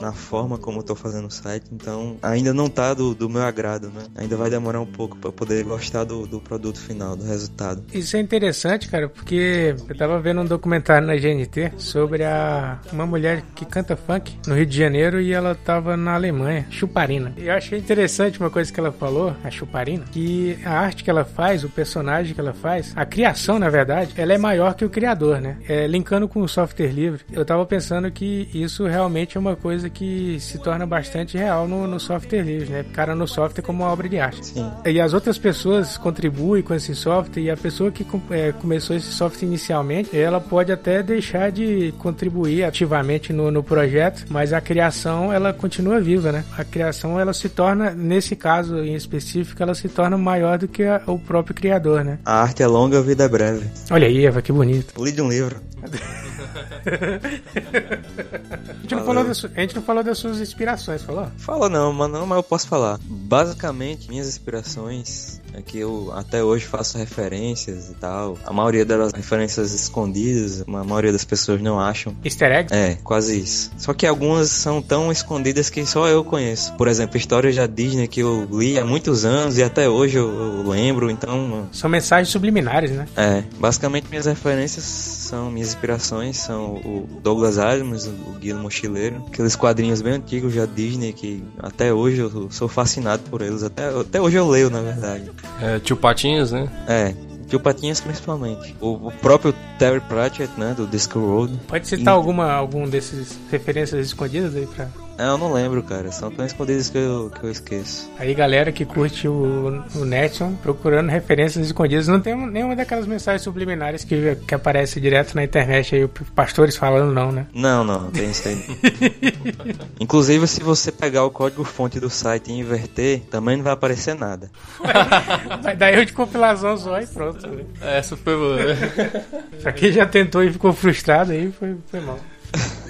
na forma como eu tô fazendo o site. Então, ainda não tá do, do meu agrado, né? Ainda vai demorar um pouco para poder gostar do, do produto final, do resultado. Isso é interessante, cara, porque eu tava vendo um documentário na GNT sobre a uma mulher que canta funk no Rio de Janeiro e ela tava na Alemanha, Chuparina. E eu achei interessante uma coisa que ela falou, a Chuparina, que a arte que ela faz, o personagem que ela faz, a criação, na verdade, ela é maior que o criador, né? É, linkando com o software livre, eu tava pensando que isso realmente é uma coisa que se torna bastante real no, no software livre, né? Cara no software como uma obra de arte. Sim. E as outras pessoas contribuem com esse software e a pessoa que é, começou esse software inicialmente, ela pode até deixar de contribuir ativamente no, no projeto, mas a criação ela continua viva, né? A criação ela se torna, nesse caso em específico, ela se torna maior do que a, o próprio criador, né? A arte é longa, a vida é breve. Olha aí, Eva, que bonito. Li de um livro. a, gente não falou das, a gente não falou das suas inspirações, falou? Fala não, mas não, mas eu posso falar. Basicamente, minhas inspirações é que eu até hoje faço referências e tal. A maioria das referências escondidas, a maioria das pessoas não acham. Easter egg? É, quase isso. Só que algumas são tão escondidas que só eu conheço. Por exemplo, histórias da Disney que eu li há muitos anos e até hoje eu, eu lembro, então... São mensagens subliminares, né? É, basicamente minhas referências são, minhas inspirações são o Douglas Adams, o Guia do Mochileiro, aqueles quadrinhos bem antigos da Disney que até hoje eu sou fascinado por eles, até, até hoje eu leio, na verdade. É, tio Patinhas, né? É, Tio Patinhas principalmente. O, o, próprio Terry Pratchett, né, do Disco Road. Pode citar e... alguma algum desses referências escondidas aí pra eu não lembro, cara. São tão escondidos que eu, que eu esqueço. Aí, galera que curte o, o Netson, procurando referências escondidas, não tem nenhuma daquelas mensagens subliminares que, que aparece direto na internet aí, pastores falando, não, né? Não, não, não tem isso aí. Inclusive, se você pegar o código-fonte do site e inverter, também não vai aparecer nada. vai dar erro de compilação só e pronto. Né? Essa foi boa. pra quem já tentou e ficou frustrado aí, foi, foi mal.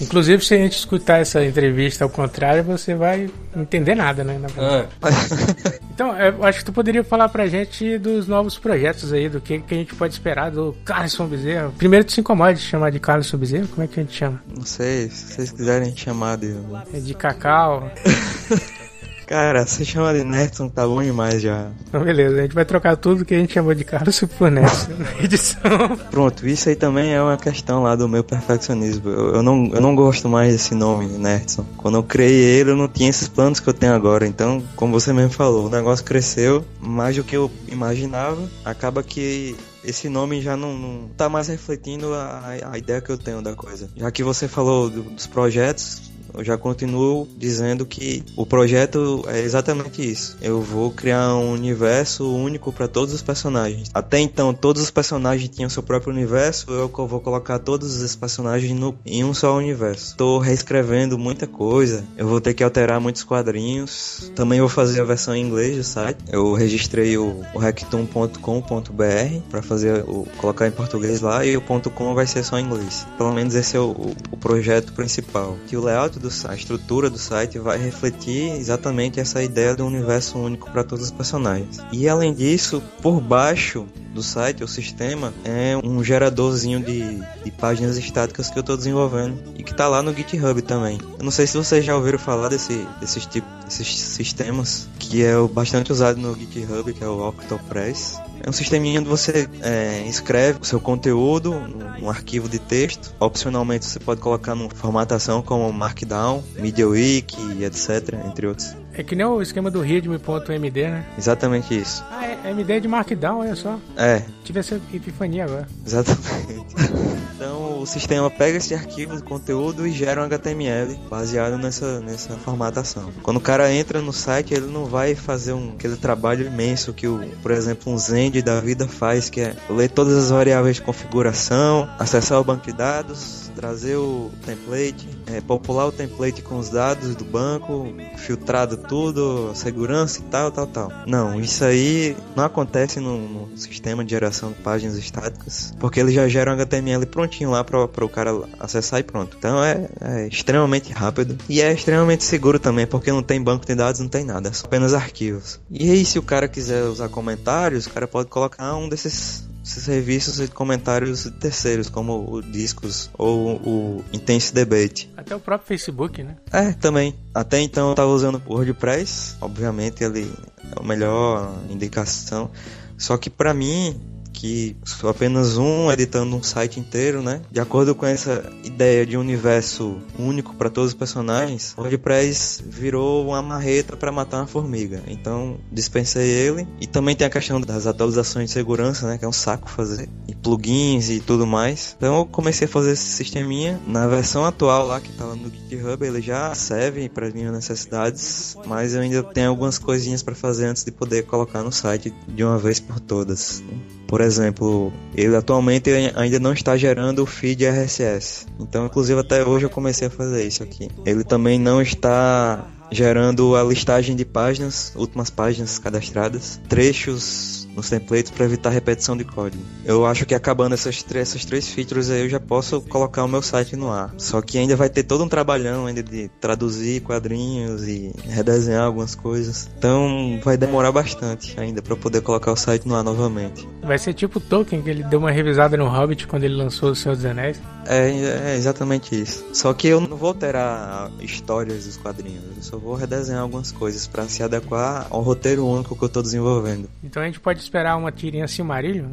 Inclusive, se a gente escutar essa entrevista ao contrário, você vai entender nada, né? Ah. então, eu acho que tu poderia falar pra gente dos novos projetos aí, do que, que a gente pode esperar do Carlson Bezerra. Primeiro, tu se incomoda de chamar de Carlson Bezerra? Como é que a gente chama? Não sei, se vocês quiserem chamar de... É de Cacau. Cara, você chama de Nerson, tá bom demais já. Então, beleza, a gente vai trocar tudo que a gente chamou de Carlos por Nerson na edição. Pronto, isso aí também é uma questão lá do meu perfeccionismo. Eu, eu não, eu não gosto mais desse nome, Nerson. Quando eu criei ele, eu não tinha esses planos que eu tenho agora. Então, como você mesmo falou, o negócio cresceu mais do que eu imaginava. Acaba que esse nome já não, não tá mais refletindo a, a, ideia que eu tenho da coisa. Já que você falou do, dos projetos, eu já continuo dizendo que o projeto é exatamente isso. Eu vou criar um universo único para todos os personagens. Até então, todos os personagens tinham seu próprio universo. Eu vou colocar todos os personagens no, em um só universo. Estou reescrevendo muita coisa. Eu vou ter que alterar muitos quadrinhos. Também vou fazer a versão em inglês do site. Eu registrei o, o hacktoon.com.br para fazer o colocar em português lá e o .com vai ser só em inglês. Pelo menos esse é o, o, projeto principal. Que o layout do a estrutura do site vai refletir exatamente essa ideia do universo único para todos os personagens. E além disso, por baixo do site, o sistema, é um geradorzinho de, de páginas estáticas que eu estou desenvolvendo e que está lá no GitHub também. Eu não sei se vocês já ouviram falar desse, desses tipos desses sistemas que é bastante usado no GitHub, que é o Octopress. É um sisteminha onde você é, escreve o seu conteúdo num arquivo de texto. Opcionalmente você pode colocar numa formatação como Markdown, MediaWiki, etc, entre outros. É que nem o esquema do readme.md, né? Exatamente isso. Ah, é, MD é de Markdown, olha só. É. Tive essa epifania agora. Exatamente. então o sistema pega esse arquivo de conteúdo e gera um HTML baseado nessa, nessa formatação. Quando o cara entra no site, ele não vai fazer um, aquele trabalho imenso que, o, por exemplo, um Zend da vida faz, que é ler todas as variáveis de configuração, acessar o banco de dados, trazer o template, é, popular o template com os dados do banco, filtrado tudo, segurança e tal, tal, tal. Não, isso aí não acontece no, no sistema de geração de páginas estáticas, porque ele já gera um HTML prontinho lá para o cara acessar e pronto. Então é, é, extremamente rápido e é extremamente seguro também, porque não tem banco de dados, não tem nada, é apenas arquivos. E aí, se o cara quiser usar comentários, o cara pode colocar um desses serviços de comentários terceiros, como o Discos ou o Intense Debate. Até o próprio Facebook, né? É, também. Até então eu estava usando o WordPress, obviamente ele é a melhor indicação. Só que para mim, que sou apenas um editando um site inteiro, né? De acordo com essa ideia de universo único para todos os personagens, o WordPress virou uma marreta para matar uma formiga. Então dispensei ele e também tem a questão das atualizações de segurança, né? Que é um saco fazer e plugins e tudo mais. Então eu comecei a fazer esse sisteminha na versão atual lá que tá lá no GitHub, ele já serve para as minhas necessidades, mas eu ainda tenho algumas coisinhas para fazer antes de poder colocar no site de uma vez por todas. Por exemplo, ele atualmente ainda não está gerando o feed RSS. Então, inclusive até hoje eu comecei a fazer isso aqui. Ele também não está gerando a listagem de páginas, últimas páginas cadastradas, trechos nos templates para evitar repetição de código. Eu acho que acabando essas, essas três features aí eu já posso colocar o meu site no ar. Só que ainda vai ter todo um trabalhão ainda de traduzir quadrinhos e redesenhar algumas coisas. Então vai demorar bastante ainda para poder colocar o site no ar novamente. Vai ser tipo o Tolkien, que ele deu uma revisada no Hobbit quando ele lançou o Senhor dos Anéis. É, é exatamente isso. Só que eu não vou alterar histórias dos quadrinhos. Eu só vou redesenhar algumas coisas para se adequar ao roteiro único que eu tô desenvolvendo. Então a gente pode esperar uma tirinha Silmarillion?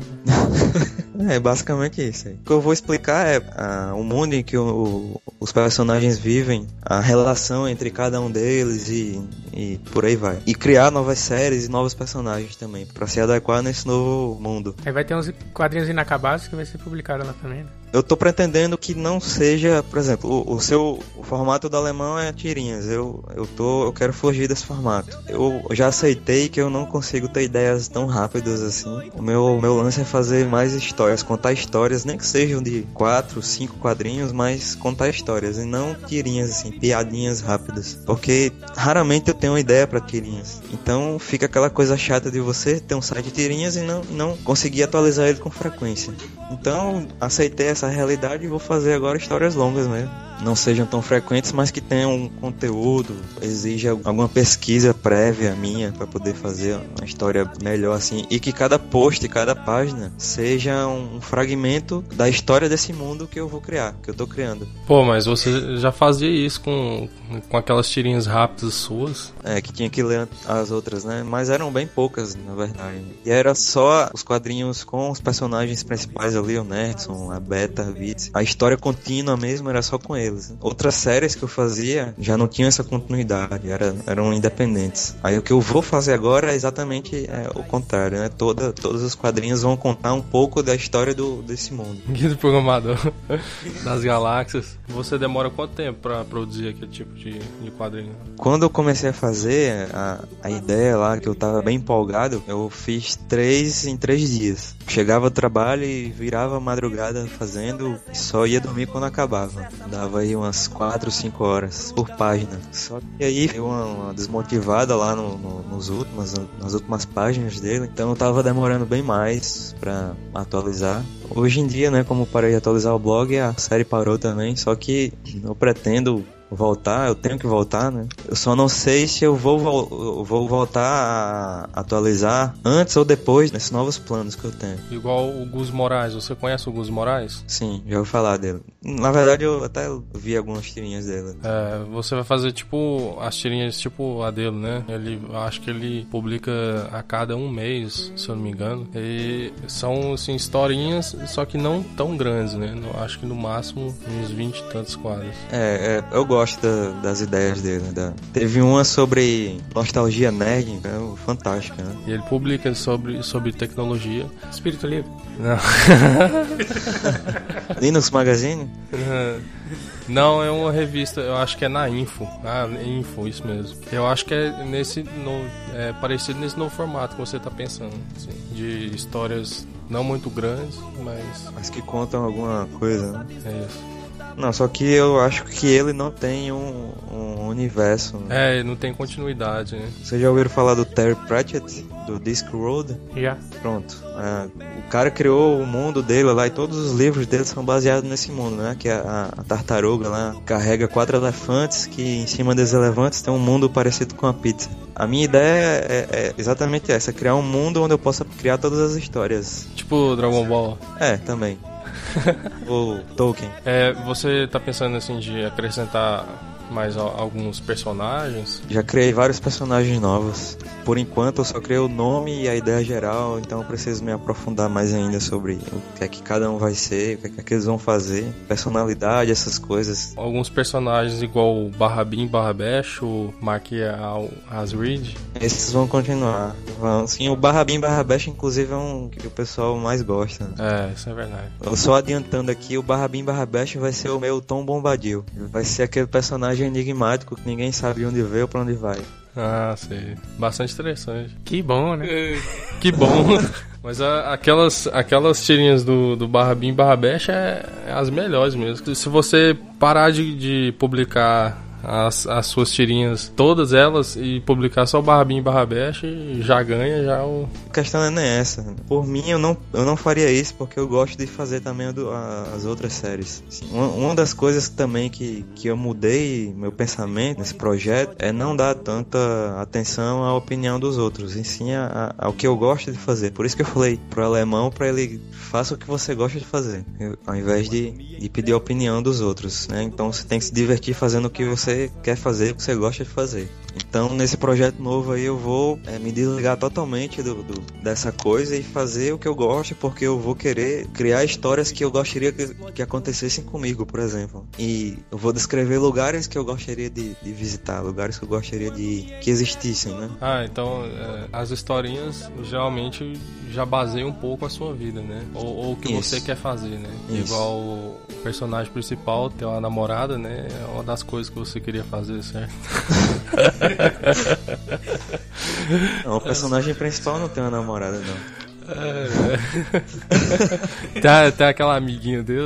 é basicamente isso. Aí. O que eu vou explicar é ah, o mundo em que o, os personagens vivem, a relação entre cada um deles e, e por aí vai. E criar novas séries e novos personagens também, para se adequar nesse novo mundo. Aí vai ter uns quadrinhos inacabados que vai ser publicado lá também, né? Eu tô pretendendo que não seja, por exemplo, o, o seu o formato do alemão é tirinhas. Eu eu tô eu quero fugir desse formato. Eu já aceitei que eu não consigo ter ideias tão rápidas assim. O meu meu lance é fazer mais histórias, contar histórias, nem que sejam de quatro, cinco quadrinhos, mas contar histórias e não tirinhas assim, piadinhas rápidas, porque raramente eu tenho uma ideia para tirinhas. Então fica aquela coisa chata de você ter um site de tirinhas e não não conseguir atualizar ele com frequência. Então aceitei essa essa realidade e vou fazer agora histórias longas mesmo não sejam tão frequentes, mas que tenham um conteúdo, exige alguma pesquisa prévia minha para poder fazer uma história melhor assim, e que cada post, cada página seja um fragmento da história desse mundo que eu vou criar, que eu tô criando. Pô, mas você já fazia isso com, com aquelas tirinhas rápidas suas? É, que tinha que ler as outras, né? Mas eram bem poucas, na verdade. E era só os quadrinhos com os personagens principais ali, o Nerdson, a Beta, a Vitz. A história contínua mesmo era só com ele Outras séries que eu fazia já não tinham essa continuidade, era, eram independentes. Aí o que eu vou fazer agora é exatamente é, o contrário, né? Toda, todos os quadrinhos vão contar um pouco da história do, desse mundo. Guia do programador das galáxias. Você demora quanto tempo para produzir aquele tipo de, de quadrinho? Quando eu comecei a fazer a, a ideia lá, que eu tava bem empolgado, eu fiz três em três dias. Chegava ao trabalho e virava madrugada fazendo, e só ia dormir quando acabava. Dava aí umas 4, 5 horas por página. Só que aí deu uma, uma desmotivada lá no, no, nos últimos, nas últimas páginas dele, então eu tava demorando bem mais para atualizar. Hoje em dia, né, como parei de atualizar o blog, a série parou também, só que eu pretendo voltar, eu tenho que voltar, né? Eu só não sei se eu vou, eu vou voltar a atualizar antes ou depois desses novos planos que eu tenho. Igual o Gus Moraes, você conhece o Gus Moraes? Sim, já ouvi falar dele. Na verdade, eu até vi algumas tirinhas dele. É, você vai fazer tipo as tirinhas tipo a dele, né? Ele, acho que ele publica a cada um mês, se eu não me engano. E são assim historinhas, só que não tão grandes, né? acho que no máximo uns 20 e tantos quadros. É, é eu gosto gosto da, das ideias dele. Da... Teve uma sobre nostalgia nerd, é fantástica. Né? E ele publica sobre, sobre tecnologia. Espírito livre. Não. Linux Magazine? Não, é uma revista, eu acho que é na Info. Ah, Info, isso mesmo. Eu acho que é nesse no, é parecido nesse novo formato que você está pensando, assim, de histórias não muito grandes, mas mas que contam alguma coisa, né? É isso. Não, só que eu acho que ele não tem um, um universo. É, não tem continuidade, né? Vocês já ouviram falar do Terry Pratchett, do Discworld? Já. Pronto. É, o cara criou o mundo dele lá e todos os livros dele são baseados nesse mundo, né? Que a, a tartaruga lá carrega quatro elefantes que em cima dos elefantes tem um mundo parecido com a pizza. A minha ideia é, é exatamente essa, criar um mundo onde eu possa criar todas as histórias. Tipo Dragon Ball. É, também. o Tolkien. É, você tá pensando assim de acrescentar mais al- alguns personagens? Já criei vários personagens novos. Por enquanto eu só criei o nome e a ideia geral, então eu preciso me aprofundar mais ainda sobre o que é que cada um vai ser, o que é que eles vão fazer, personalidade, essas coisas. Alguns personagens igual o Barrabim, Barrabesh, o Mark Al Asrid. Esses vão continuar. Vão, sim, o Barrabim Barrabesh, inclusive, é um que o pessoal mais gosta. É, isso é verdade. Eu só adiantando aqui, o Barrabim Barrabesh vai ser o meu Tom Bombadil. Vai ser aquele personagem enigmático que ninguém sabe onde veio ou pra onde vai. Ah, sei. Bastante interessante. Que bom, né? Que bom. Mas a- aquelas, aquelas tirinhas do, do Barrabim e Barrabesh é, é as melhores mesmo. Se você parar de, de publicar as, as suas tirinhas, todas elas, e publicar só o Barrabim e Barrabesh, já ganha já o. A questão não é essa. Por mim, eu não, eu não faria isso porque eu gosto de fazer também as outras séries. Assim, uma, uma das coisas também que, que eu mudei meu pensamento nesse projeto é não dar tanta atenção à opinião dos outros, e sim a- a- ao que eu gosto de fazer. Por isso que eu falei pro alemão para ele faça o que você gosta de fazer, ao invés de, de pedir a opinião dos outros, né? Então você tem que se divertir fazendo o que você quer fazer, o que você gosta de fazer. Então, nesse projeto novo aí, eu vou é, me desligar totalmente do, do- dessa coisa e fazer o que eu gosto, porque eu vou querer criar histórias que eu gostaria que, que acontecessem comigo, por exemplo. E eu vou descrever lugares que eu gostaria de, de visitar, lugares que eu gostaria de que existissem, né? Ah, então é, as historinhas geralmente já baseiam um pouco a sua vida, né? Ou, ou o que Isso. você quer fazer, né? Isso. Igual o personagem principal ter uma namorada, né? É uma das coisas que você queria fazer, certo? Não, o personagem principal não tem uma namorada, não. Tem, tem aquela amiguinha dele.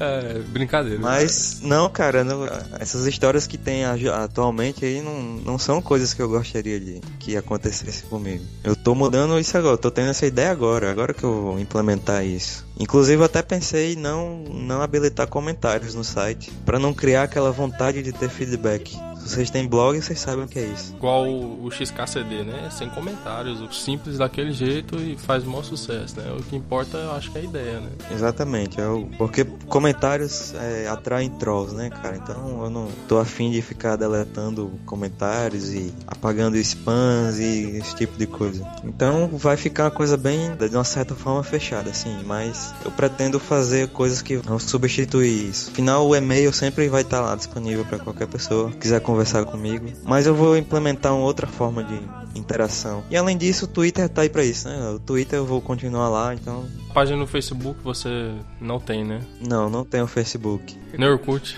é, brincadeira. Mas, não, cara, não- essas histórias que tem atualmente aí não, não são coisas que eu gostaria de que acontecesse comigo. Eu tô mudando isso agora, tô tendo essa ideia agora, agora que eu vou implementar isso. Inclusive, eu até pensei em não, não habilitar comentários no site, pra não criar aquela vontade de ter feedback. Vocês têm blog, vocês sabem o que é isso. Igual o, o XKCD, né? Sem comentários, o simples daquele jeito e faz o maior sucesso, né? O que importa, eu acho que é a ideia, né? Exatamente, é o- porque comentários é, atraem trolls, né, cara? Então eu não tô afim de ficar deletando comentários e apagando spams e esse tipo de coisa. Então vai ficar uma coisa bem, de uma certa forma, fechada, assim, mas eu pretendo fazer coisas que vão substituir isso. Afinal, o e-mail sempre vai estar lá disponível para qualquer pessoa que quiser conversar comigo, mas eu vou implementar uma outra forma de interação. E além disso, o Twitter tá aí pra isso, né? O Twitter eu vou continuar lá, então Página no Facebook você não tem, né? não, não tenho Facebook. No Orkut.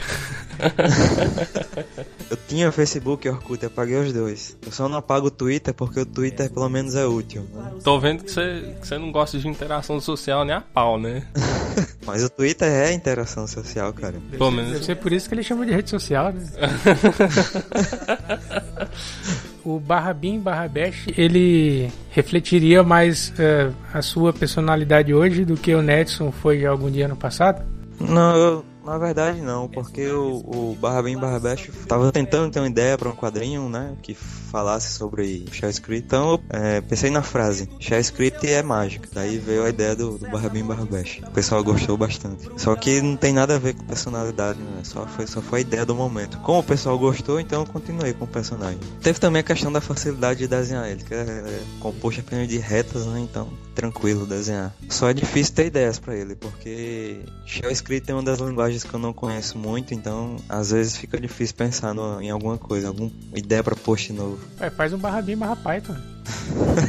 Eu tinha Facebook e Orkut, eu apaguei os dois. Eu só não apago o Twitter porque o Twitter pelo menos é útil. né? Tô vendo que você, que você não gosta de interação social nem a pau, né? Mas o Twitter é interação social, cara. Pelo Deve menos. ser por isso que ele chama de rede social, né? o barra bin, barra bash, ele refletiria mais eh, a sua personalidade hoje do que o Nedson foi algum dia no passado? Não, eu, na verdade não, porque o, o Barra Bem Barra Baixo tava tentando ter uma ideia para um quadrinho, né, que falasse sobre Shell Script. Então eu é, pensei na frase, Shell Script é mágica. Daí veio a ideia do, do Barra Bem Barra Baixo. O pessoal gostou bastante. Só que não tem nada a ver com personalidade, né, só foi, só foi a ideia do momento. Como o pessoal gostou, então eu continuei com o personagem. Teve também a questão da facilidade de desenhar ele, que é, é composto apenas de retas, né, então tranquilo desenhar. Só é difícil ter ideias para ele, porque Shell Script é uma das linguagens que eu não conheço muito, então às vezes fica difícil pensar no- em alguma coisa, alguma ideia para post novo. Ué, faz um barra bin, barra Python.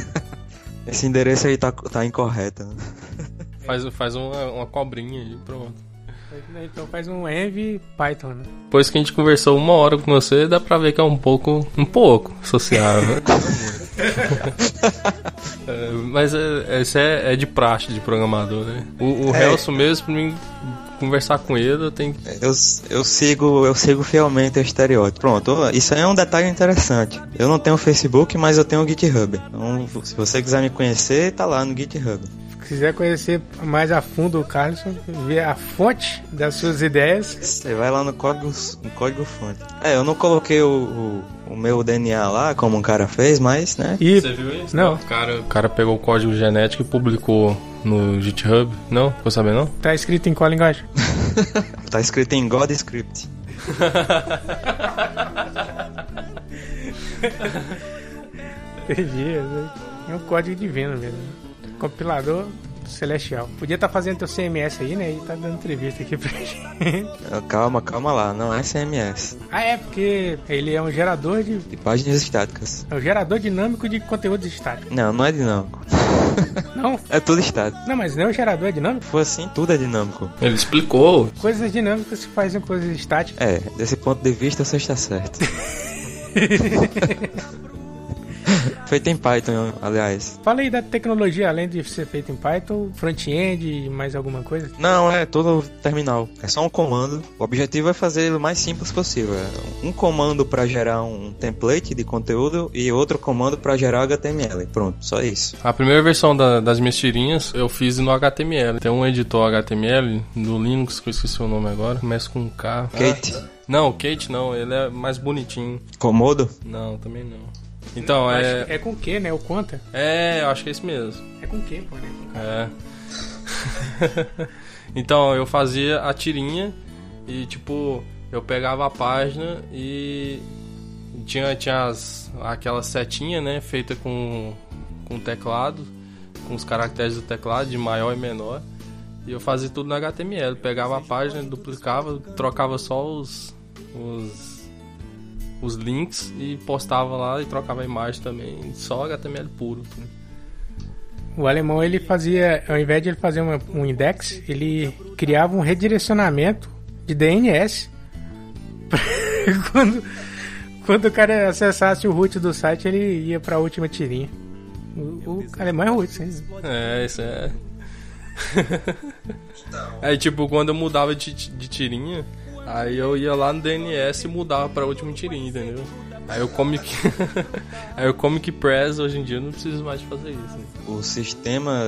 Esse endereço aí tá, tá incorreto. né? Faz, faz uma, uma cobrinha aí, pronto. Então faz um env Python, né? Depois que a gente conversou uma hora com você, dá pra ver que é um pouco, um pouco sociável. É, mas é, esse é, é de praxe de programador, né? O, o É. Helson mesmo, pra mim conversar com ele, eu tenho que. Eu, eu sigo eu sigo fielmente o estereótipo. Pronto, isso aí é um detalhe interessante. Eu não tenho Facebook, mas eu tenho o GitHub. Então, se você quiser me conhecer, tá lá no GitHub. Se quiser conhecer mais a fundo o Carlson, ver a fonte das suas ideias, Você vai lá no código, no código fonte. É, eu não coloquei o, o, o meu DNA lá, como um cara fez, mas, né? e Você viu isso? Não. O cara, o cara pegou o código genético e publicou no GitHub. Não? Ficou sabendo não? tá escrito em qual linguagem? Tá escrito em God Script. Entendi. É um código divino mesmo. Compilador celestial. Podia estar fazendo teu CMS aí, né? E tá dando entrevista aqui pra gente. Calma, calma lá, não é CMS. ah, é, porque ele é um gerador de. De páginas estáticas. É um gerador dinâmico de conteúdos estáticos. Não, não é dinâmico. Não, É tudo estático. não, mas não é um gerador é dinâmico. For assim, tudo é dinâmico. Ele explicou. Coisas dinâmicas se fazem coisas estáticas. É, desse ponto de vista você está certo. Feito em Python, aliás. Fala aí da tecnologia, além de ser feito em Python, front-end e mais alguma coisa. Não, é todo terminal. É só um comando. O objetivo é fazer ele o mais simples possível. É um comando para gerar um template de conteúdo e outro comando para gerar HTML. Pronto, só isso. A primeira versão da- das minhas tirinhas eu fiz no HTML. Tem um editor HTML do Linux, que eu esqueci o nome agora. Começa com um K. Kate, Não, o Kate não, ele é mais bonitinho. Comodo? Não, também não. Então, é. que é com Q, né? O conta. É, eu acho que é isso mesmo. É com Q, pô, né? É. então, eu fazia a tirinha e, tipo, eu pegava a página e tinha, tinha as, aquela setinha, né, feita com, com teclado, com os caracteres do teclado, de maior e menor. E eu fazia tudo no HTML. Pegava a página, duplicava, trocava só os, os, os links e postava lá e trocava a imagem também. Só HTML puro. O alemão ele fazia, ao invés de ele fazer uma- um index, ele criava um redirecionamento de DNS. quando, quando o cara acessasse o root do site, ele ia para a última tirinha. O, o alemão é root, sim. É, isso é. aí, tipo, quando eu mudava de, de tirinha, aí eu ia lá no DNS e mudava pra última tirinha, entendeu? Aí o Comic. aí o Comic Press hoje em dia eu não preciso mais fazer isso. Né? O sistema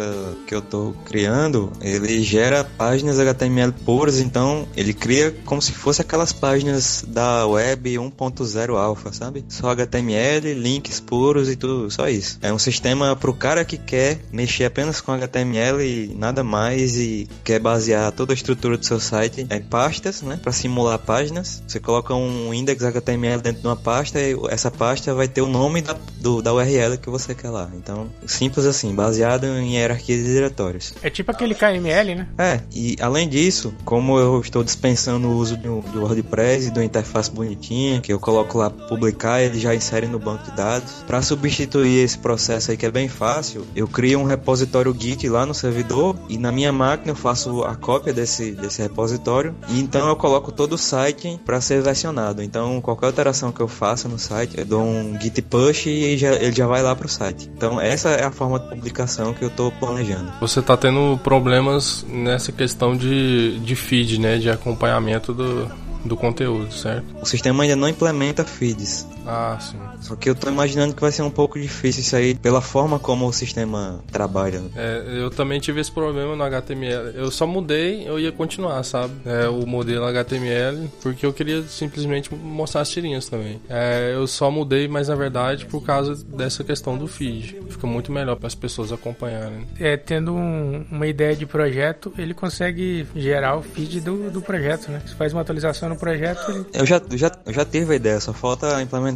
que eu tô criando, ele gera páginas HTML puras, então ele cria como se fosse aquelas páginas da web 1.0 alpha, sabe? Só HTML, links puros e tudo, só isso. É um sistema pro cara que quer mexer apenas com HTML e nada mais e quer basear toda a estrutura do seu site em pastas, né? Para simular páginas. Você coloca um index HTML dentro de uma pasta e essa pasta vai ter o nome da, do, da URL que você quer lá. Então, simples assim, baseado em hierarquia de diretórios. É tipo aquele KML, né? É, e além disso, como eu estou dispensando o uso do, do WordPress e do interface bonitinha, que eu coloco lá publicar, ele já insere no banco de dados. Para substituir esse processo aí que é bem fácil, eu crio um repositório Git lá no servidor e na minha máquina eu faço a cópia desse, desse repositório e então eu coloco todo o site para ser versionado. Então qualquer alteração que eu faça no site, eu dou um git push e já- ele já vai lá pro site. Então essa é a forma de publicação que eu tô planejando. Você tá tendo problemas nessa questão de, de feed, né? De acompanhamento do, do conteúdo, certo? O sistema ainda não implementa feeds. Ah, sim. Só que eu tô imaginando que vai ser um pouco difícil isso aí pela forma como o sistema trabalha. É, eu também tive esse problema no HTML. Eu só mudei, eu ia continuar, sabe? É, o modelo HTML, porque eu queria simplesmente mostrar as tirinhas também. É, eu só mudei, mas na verdade por causa dessa questão do feed. Fica muito melhor para as pessoas acompanharem. É, tendo um- uma ideia de projeto, ele consegue gerar o feed do, do projeto, né? Você faz uma atualização no projeto, ele... Eu já, já, eu já tive a ideia, só falta implementar.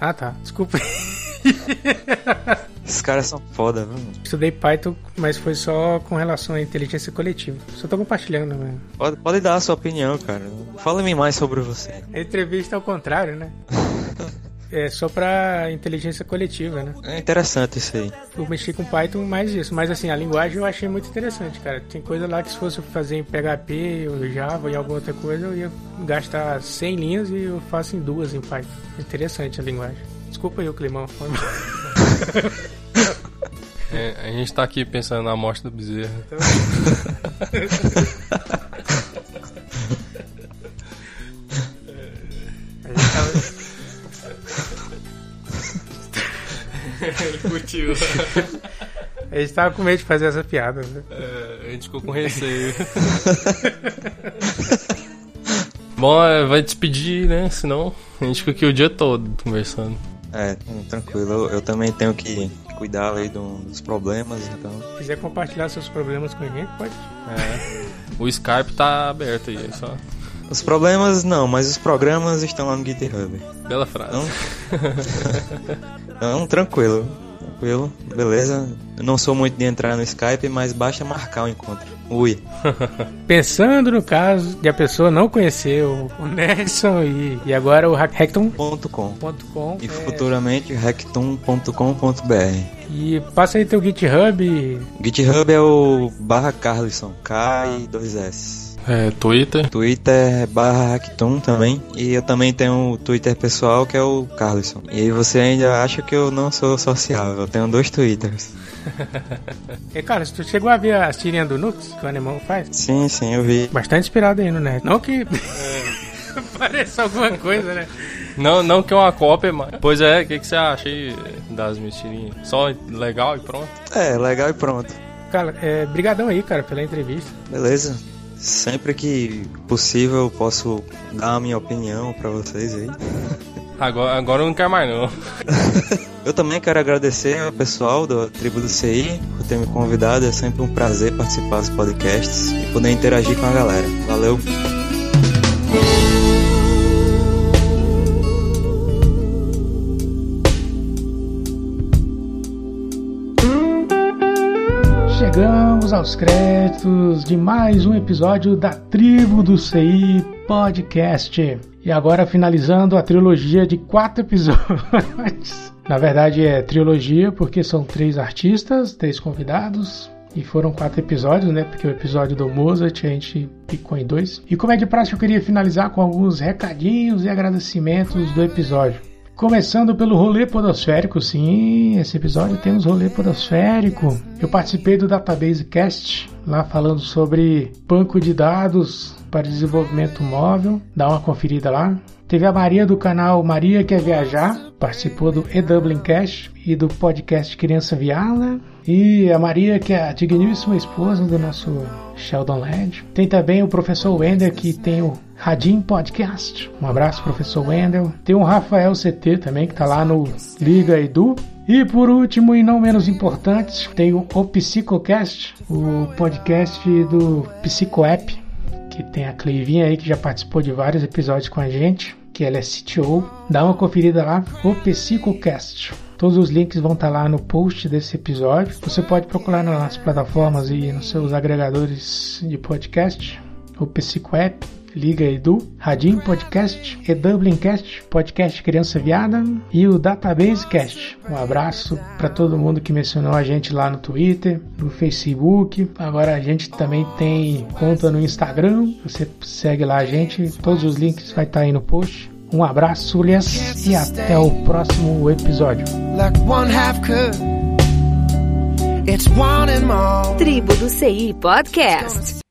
Ah, tá. Desculpa. Esses caras são foda, viu? Estudei Python, mas foi só com relação à inteligência coletiva. Só tô compartilhando, né? Pode, pode dar a sua opinião, cara. Fala-me mais sobre você. A entrevista ao contrário, né? É só pra inteligência coletiva, né? É interessante isso aí. Eu mexi com Python mais isso, mas assim, a linguagem eu achei muito interessante, cara. Tem coisa lá que se fosse fazer em PHP ou Java ou alguma outra coisa, eu ia gastar 100 linhas e eu faço em duas em Python. Interessante a linguagem. Desculpa aí o climão. É, É, a gente tá aqui pensando na morte do bezerro. Ele curtiu. A gente tava com medo de fazer essa piada, né? É, a gente ficou com receio. Bom, é, vai despedir, né? Senão a gente fica aqui o dia todo conversando. É, hum, tranquilo. Eu, eu também tenho que cuidar aí do- dos problemas, então. Se quiser compartilhar seus problemas com a gente, pode. É. O Skype tá aberto aí, é só. Os problemas não, mas os programas estão lá no GitHub. Bela frase. Então, então tranquilo. Tranquilo, beleza. Eu não sou muito de entrar no Skype, mas basta marcar o encontro. Ui. Pensando no caso de a pessoa não conhecer o, Nelson e, e agora o Hackton.com. E é, futuramente hackton.com.br. E passa aí teu GitHub. GitHub é o barra Carlson, K e 2S. É, Twitter. Twitter é barra Hackton também. E eu também tenho o Twitter pessoal que é o Carlson. E aí você ainda acha que eu não sou sociável. Eu tenho dois Twitters. E cara, se tu chegou a ver as tirinhas do Nux que o Anemão faz? Sim, sim, eu vi. Bastante inspirado aí no Nerd. Não que pareça alguma coisa, né? Não, não que é uma cópia, mas. Pois é, o que, que você acha aí das mentirinhas? Só legal e pronto? É, legal e pronto. Cara, é, brigadão aí, cara, pela entrevista. Beleza. Sempre que possível eu posso dar a minha opinião pra vocês aí. Agora, agora eu não quero mais não. Eu também quero agradecer ao pessoal da Tribo do CI por ter me convidado. É sempre um prazer participar dos podcasts e poder interagir com a galera. Valeu! Chegamos aos créditos de mais um episódio da Tribo do CI Podcast. E agora finalizando a trilogia de quatro episódios. Na verdade é trilogia porque são três artistas, três convidados. E foram quatro episódios, né? Porque o episódio do Mozart a gente ficou em dois. E como é de praxe, eu queria finalizar com alguns recadinhos e agradecimentos do episódio. Começando pelo rolê podosférico, sim, esse episódio temos rolê podosférico. Eu participei do Database Cast, lá falando sobre banco de dados para desenvolvimento móvel. Dá uma conferida lá. Teve a Maria do canal Maria Quer Viajar, participou do E-Dublin Cast e do podcast Criança Viala. E a Maria, que é a digníssima esposa do nosso Sheldon Led. Tem também o professor Wender, que tem o Radim Podcast. Um abraço, professor Wendel. Tem o Rafael CT também, que tá lá no Liga Edu. E por último, e não menos importante, tem o, Psicocast, o podcast do Psicoapp, que tem a Cleivinha aí, que já participou de vários episódios com a gente, que ela é CTO. Dá uma conferida lá, o Psicocast. Todos os links vão estar lá no post desse episódio. Você pode procurar nas plataformas e nos seus agregadores de podcast, o Psicoapp, Liga Edu, Radim Podcast, e Dublincast, Podcast Criança Viada e o Database Cast. Um abraço para todo mundo que mencionou a gente lá no Twitter, no Facebook. Agora a gente também tem conta no Instagram. Você segue lá a gente. Todos os links vai estar aí no post. Um abraço, Lias, e até o próximo episódio. like one half could. It's one and more. Tribo do CI Podcast.